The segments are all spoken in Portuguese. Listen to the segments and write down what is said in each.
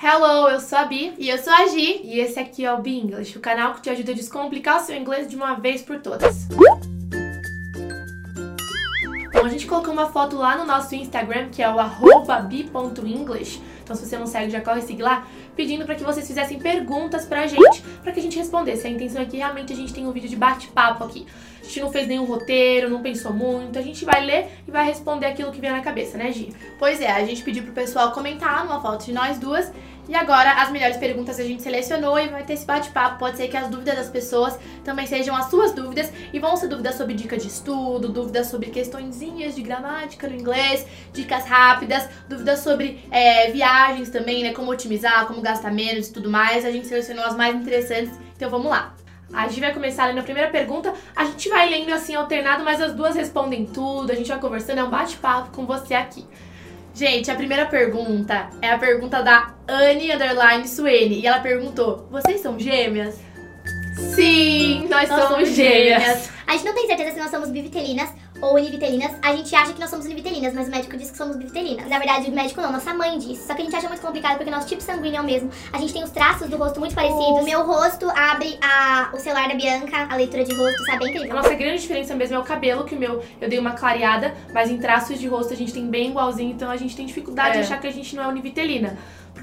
Hello, eu sou a Bi e eu sou a Gi e esse aqui é o Bi English, o canal que te ajuda a descomplicar o seu inglês de uma vez por todas. A gente colocou uma foto lá no nosso Instagram, que é o bi.english. Então, se você não segue, já corre seguir lá, pedindo para que vocês fizessem perguntas pra gente, para que a gente respondesse. A intenção é que realmente a gente tenha um vídeo de bate-papo aqui. A gente não fez nenhum roteiro, não pensou muito, a gente vai ler e vai responder aquilo que vem na cabeça, né, Gi? Pois é, a gente pediu pro pessoal comentar numa foto de nós duas e agora as melhores perguntas a gente selecionou e vai ter esse bate-papo. Pode ser que as dúvidas das pessoas também sejam as suas dúvidas e vão ser dúvidas sobre dica de estudo, dúvidas sobre questõezinhas de gramática no inglês, dicas rápidas, dúvidas sobre é, viagens também, né? Como otimizar, como gastar menos e tudo mais. A gente selecionou as mais interessantes, então vamos lá. A gente vai começar lendo a primeira pergunta. A gente vai lendo assim alternado, mas as duas respondem tudo. A gente vai conversando, é um bate-papo com você aqui. Gente, a primeira pergunta é a pergunta da Anne Underline Suene. E ela perguntou: Vocês são gêmeas? Sim, nós, nós somos, somos gêmeas. gêmeas. A gente não tem certeza se nós somos bivitelinas ou univitelinas. A gente acha que nós somos univitelinas, mas o médico diz que somos bivitelinas. Na verdade, o médico não, nossa mãe disse. Só que a gente acha muito complicado porque nosso tipo sanguíneo é o mesmo. A gente tem os traços do rosto muito parecidos. O meu rosto abre a, o celular da Bianca, a leitura de rosto, sabe? É incrível. A nossa grande diferença mesmo é o cabelo, que o meu eu dei uma clareada, mas em traços de rosto a gente tem bem igualzinho, então a gente tem dificuldade é. de achar que a gente não é univitelina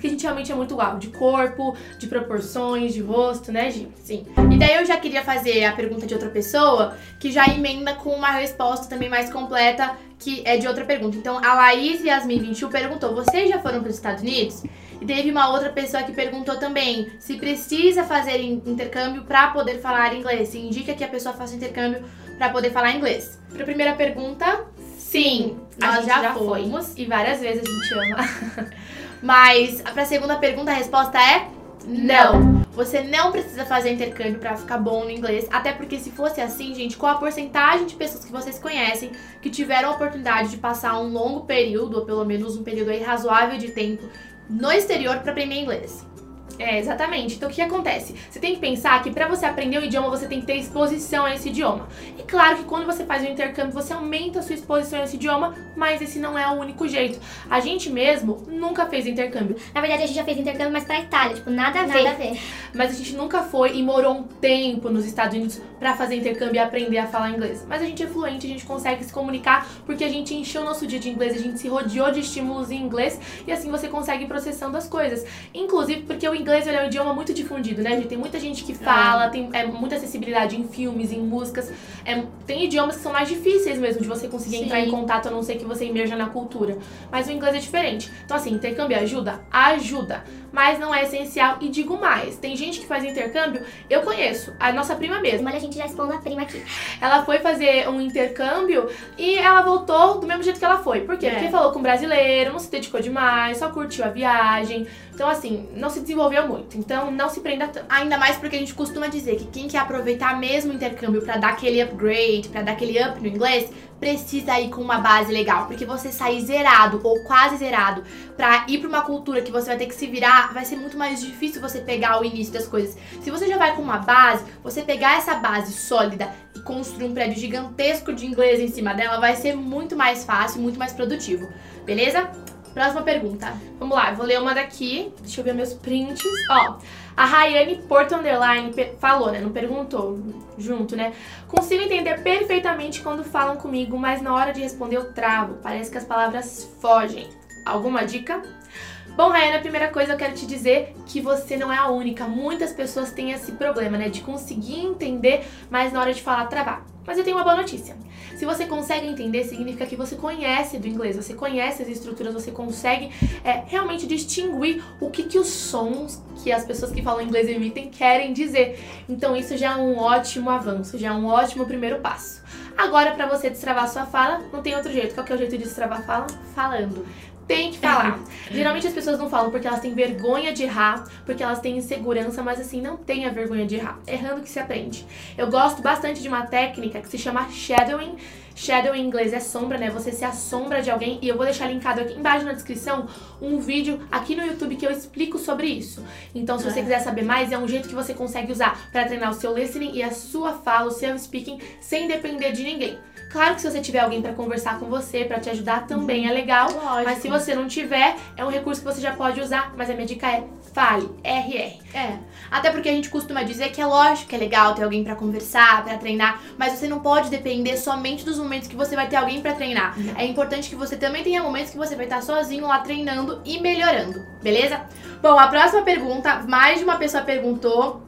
porque a gente realmente é muito igual, de corpo, de proporções, de rosto, né, Gi? Sim. E daí eu já queria fazer a pergunta de outra pessoa, que já emenda com uma resposta também mais completa, que é de outra pergunta. Então, a Laís Yasmin 21 perguntou: vocês já foram para os Estados Unidos? E teve uma outra pessoa que perguntou também se precisa fazer intercâmbio para poder falar inglês. Se indica que a pessoa faça intercâmbio para poder falar inglês. Para a primeira pergunta, sim, nós já, já fomos e várias vezes a gente ama. Mas para a segunda pergunta, a resposta é não. Você não precisa fazer intercâmbio para ficar bom no inglês, até porque se fosse assim, gente, qual a porcentagem de pessoas que vocês conhecem que tiveram a oportunidade de passar um longo período, ou pelo menos um período razoável de tempo no exterior para aprender inglês? É, exatamente. Então o que acontece? Você tem que pensar que para você aprender um idioma, você tem que ter exposição a esse idioma. E claro que quando você faz o intercâmbio, você aumenta a sua exposição a esse idioma, mas esse não é o único jeito. A gente mesmo nunca fez intercâmbio. Na verdade, a gente já fez intercâmbio, mas pra Itália, tipo, nada a ver. Nada a ver. Mas a gente nunca foi e morou um tempo nos Estados Unidos para fazer intercâmbio e aprender a falar inglês. Mas a gente é fluente, a gente consegue se comunicar porque a gente encheu o nosso dia de inglês, a gente se rodeou de estímulos em inglês e assim você consegue ir processando as coisas. Inclusive porque o inglês é um idioma muito difundido, né, gente? Tem muita gente que fala, é. tem é, muita acessibilidade em filmes, em músicas. É, tem idiomas que são mais difíceis mesmo de você conseguir Sim. entrar em contato, a não ser que você emerja na cultura. Mas o inglês é diferente. Então, assim, intercâmbio ajuda? Ajuda. Mas não é essencial. E digo mais: tem gente que faz intercâmbio, eu conheço, a nossa prima mesmo. Olha, a gente já expondo a prima aqui. Ela foi fazer um intercâmbio e ela voltou do mesmo jeito que ela foi. Por quê? É. Porque falou com um brasileiro, não se dedicou demais, só curtiu a viagem. Então, assim, não se desenvolveu muito. Então, não se prenda. Ainda mais porque a gente costuma dizer que quem quer aproveitar mesmo o intercâmbio para dar aquele upgrade, para dar aquele up no inglês, precisa ir com uma base legal. Porque você sair zerado ou quase zerado pra ir pra uma cultura que você vai ter que se virar, vai ser muito mais difícil você pegar o início das coisas. Se você já vai com uma base, você pegar essa base sólida e construir um prédio gigantesco de inglês em cima dela, vai ser muito mais fácil, muito mais produtivo. Beleza? Próxima pergunta. Vamos lá, vou ler uma daqui. Deixa eu ver meus prints. Ó, a Rayane Porto Underline falou, né? Não perguntou junto, né? Consigo entender perfeitamente quando falam comigo, mas na hora de responder eu travo. Parece que as palavras fogem. Alguma dica? Bom, Rayane, a primeira coisa eu quero te dizer que você não é a única. Muitas pessoas têm esse problema, né? De conseguir entender, mas na hora de falar travar. Mas eu tenho uma boa notícia. Se você consegue entender, significa que você conhece do inglês, você conhece as estruturas, você consegue é, realmente distinguir o que, que os sons que as pessoas que falam inglês emitem querem dizer. Então isso já é um ótimo avanço, já é um ótimo primeiro passo. Agora, para você destravar sua fala, não tem outro jeito. Qual que é o jeito de destravar a fala? Falando tem que falar. Geralmente as pessoas não falam porque elas têm vergonha de errar, porque elas têm insegurança, mas assim, não tenha vergonha de errar. Errando que se aprende. Eu gosto bastante de uma técnica que se chama shadowing. Shadow em inglês é sombra, né? Você se assombra de alguém e eu vou deixar linkado aqui embaixo na descrição um vídeo aqui no YouTube que eu explico sobre isso. Então, se você é. quiser saber mais, é um jeito que você consegue usar para treinar o seu listening e a sua fala, o seu speaking, sem depender de ninguém. Claro que se você tiver alguém para conversar com você, para te ajudar, também é legal. Lógico. Mas se você não tiver, é um recurso que você já pode usar. Mas a minha dica é fale, RR. É. Até porque a gente costuma dizer que é lógico que é legal ter alguém pra conversar, pra treinar, mas você não pode depender somente dos momentos que você vai ter alguém pra treinar. Não. É importante que você também tenha momentos que você vai estar sozinho lá treinando e melhorando, beleza? Bom, a próxima pergunta, mais de uma pessoa perguntou.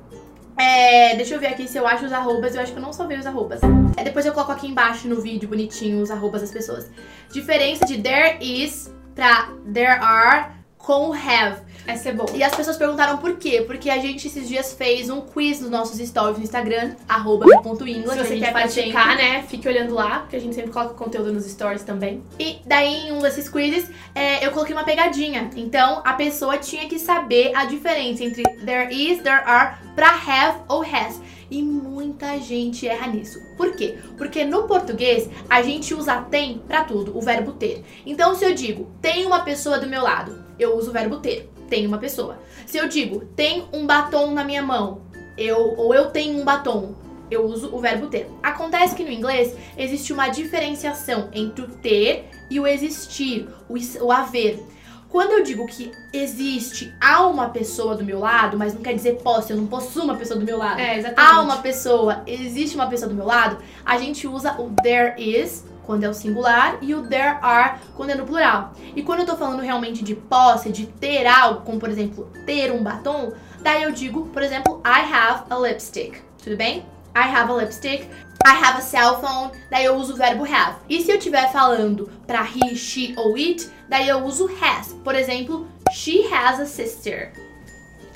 É, deixa eu ver aqui se eu acho os arrobas. Eu acho que eu não salvei os arrobas. É, depois eu coloco aqui embaixo no vídeo bonitinho os arrobas das pessoas. Diferença de there is pra there are com have. Essa é boa. E as pessoas perguntaram por quê? Porque a gente esses dias fez um quiz nos nossos stories no Instagram, arroba Se que você quer praticar, sempre. né, fique olhando lá, porque a gente sempre coloca conteúdo nos stories também. E daí, em um desses quizzes, é, eu coloquei uma pegadinha. Então, a pessoa tinha que saber a diferença entre there is, there are, pra have ou has. E muita gente erra nisso. Por quê? Porque no português, a gente usa tem pra tudo, o verbo ter. Então, se eu digo, tem uma pessoa do meu lado, eu uso o verbo ter. Tem uma pessoa. Se eu digo, tem um batom na minha mão, eu ou eu tenho um batom, eu uso o verbo ter. Acontece que no inglês existe uma diferenciação entre o ter e o existir, o, o haver. Quando eu digo que existe há uma pessoa do meu lado, mas não quer dizer posse, eu não possuo uma pessoa do meu lado. É, exatamente. Há uma pessoa, existe uma pessoa do meu lado, a gente usa o there is quando é o singular e o there are quando é no plural. E quando eu tô falando realmente de posse, de ter algo, como por exemplo, ter um batom, daí eu digo, por exemplo, I have a lipstick. Tudo bem? I have a lipstick. I have a cell phone. Daí eu uso o verbo have. E se eu estiver falando pra he, she ou it, daí eu uso has. Por exemplo, she has a sister.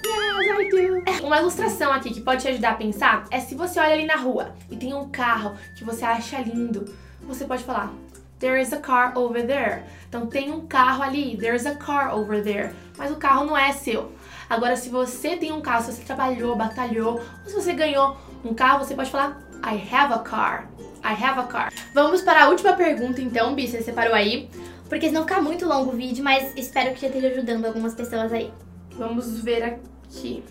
Uma ilustração aqui que pode te ajudar a pensar é se você olha ali na rua e tem um carro que você acha lindo, você pode falar There is a car over there. Então tem um carro ali, there's a car over there. Mas o carro não é seu. Agora, se você tem um carro, se você trabalhou, batalhou, ou se você ganhou um carro, você pode falar I have a car. I have a car. Vamos para a última pergunta então, Bi, você separou aí. Porque senão fica muito longo o vídeo, mas espero que já esteja ajudando algumas pessoas aí. Vamos ver aqui.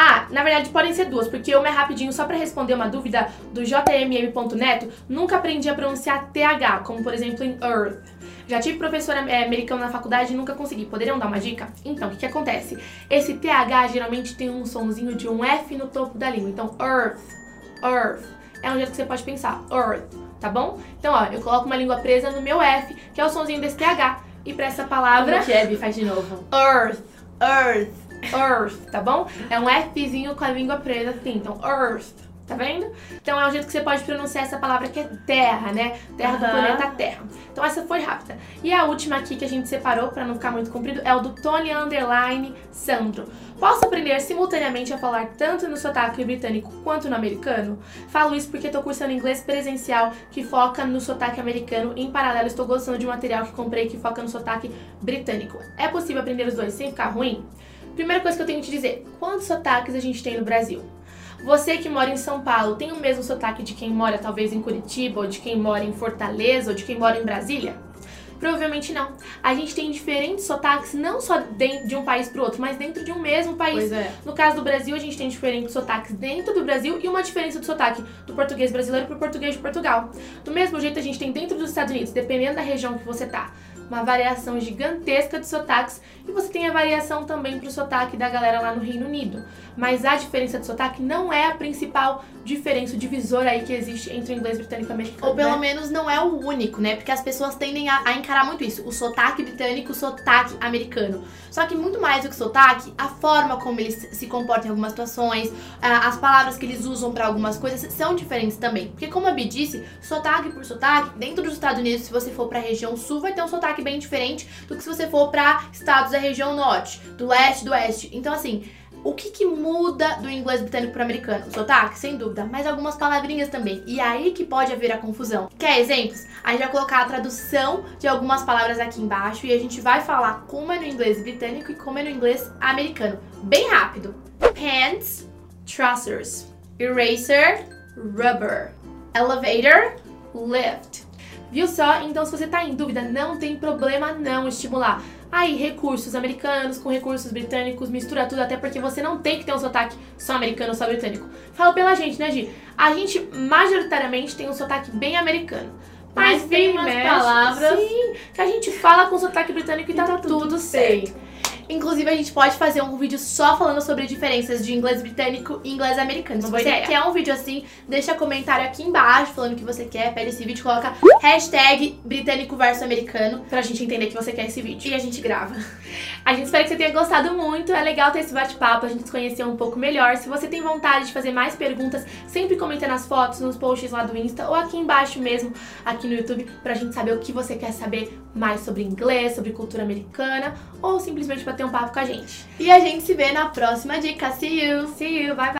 Ah, na verdade podem ser duas, porque uma é rapidinho só pra responder uma dúvida do jmm.neto. Nunca aprendi a pronunciar TH, como por exemplo em earth. Já tive professora é, americana na faculdade e nunca consegui. Poderiam dar uma dica? Então, o que, que acontece? Esse TH geralmente tem um sonzinho de um F no topo da língua. Então, earth, earth. É um jeito que você pode pensar, earth, tá bom? Então, ó, eu coloco uma língua presa no meu F, que é o sonzinho desse TH. E pra essa palavra, Como que é, Bi? Faz de novo. earth. Earth. Earth, tá bom? É um Fzinho com a língua presa assim, então Earth, tá vendo? Então é o jeito que você pode pronunciar essa palavra que é terra, né? Terra do planeta Terra. Então essa foi rápida. E a última aqui que a gente separou pra não ficar muito comprido é o do Tony Underline Sandro. Posso aprender simultaneamente a falar tanto no sotaque britânico quanto no americano? Falo isso porque tô cursando inglês presencial que foca no sotaque americano. Em paralelo, estou gostando de um material que comprei que foca no sotaque britânico. É possível aprender os dois sem ficar ruim? Primeira coisa que eu tenho que te dizer: quantos sotaques a gente tem no Brasil? Você que mora em São Paulo tem o mesmo sotaque de quem mora talvez em Curitiba, ou de quem mora em Fortaleza, ou de quem mora em Brasília? Provavelmente não. A gente tem diferentes sotaques, não só de um país para outro, mas dentro de um mesmo país. Pois é. No caso do Brasil, a gente tem diferentes sotaques dentro do Brasil e uma diferença do sotaque do português brasileiro para o português de Portugal. Do mesmo jeito, a gente tem dentro dos Estados Unidos, dependendo da região que você tá, uma variação gigantesca de sotaques e você tem a variação também pro sotaque da galera lá no Reino Unido. Mas a diferença de sotaque não é a principal diferença, o divisor aí que existe entre o inglês britânico e americano. Ou pelo né? menos não é o único, né? Porque as pessoas tendem a, a encarar muito isso. O sotaque britânico, o sotaque americano. Só que muito mais do que sotaque, a forma como eles se comportam em algumas situações, as palavras que eles usam pra algumas coisas são diferentes também. Porque como a Bi disse, sotaque por sotaque, dentro dos Estados Unidos, se você for pra região sul, vai ter um sotaque bem diferente do que se você for pra estados da região norte, do leste, do oeste. Então assim, o que, que muda do inglês britânico pro americano? O sotaque, sem dúvida, mas algumas palavrinhas também. E aí que pode haver a confusão. Quer exemplos? A gente vai colocar a tradução de algumas palavras aqui embaixo e a gente vai falar como é no inglês britânico e como é no inglês americano. Bem rápido. Pants, trousers. Eraser, rubber. Elevator, lift. Viu só? Então, se você tá em dúvida, não tem problema não estimular. aí recursos americanos com recursos britânicos, mistura tudo, até porque você não tem que ter um sotaque só americano ou só britânico. Fala pela gente, né, Gi? A gente majoritariamente tem um sotaque bem americano. Mas, Mas tem umas palavras- sim, que a gente fala com sotaque britânico e tá, tudo, certo. Inclusive, a gente pode fazer um vídeo só falando sobre diferenças de inglês britânico e inglês americano. Se Uma boa você quer um vídeo assim, deixa comentário aqui embaixo falando que você quer, pede esse vídeo, coloca hashtag britânico versus americano Pra gente entender que você quer esse vídeo. e a gente grava. A gente espera que você tenha gostado muito. É legal ter esse bate-papo, a gente se conhecer um pouco melhor. Se você tem vontade de fazer mais perguntas, sempre comenta nas fotos, nos posts lá do Insta ou aqui embaixo mesmo, aqui no YouTube, pra gente saber o que você quer saber mais sobre inglês, sobre cultura americana ou simplesmente bater um papo com a gente. E a gente se vê na próxima dica. See you! See you, bye bye!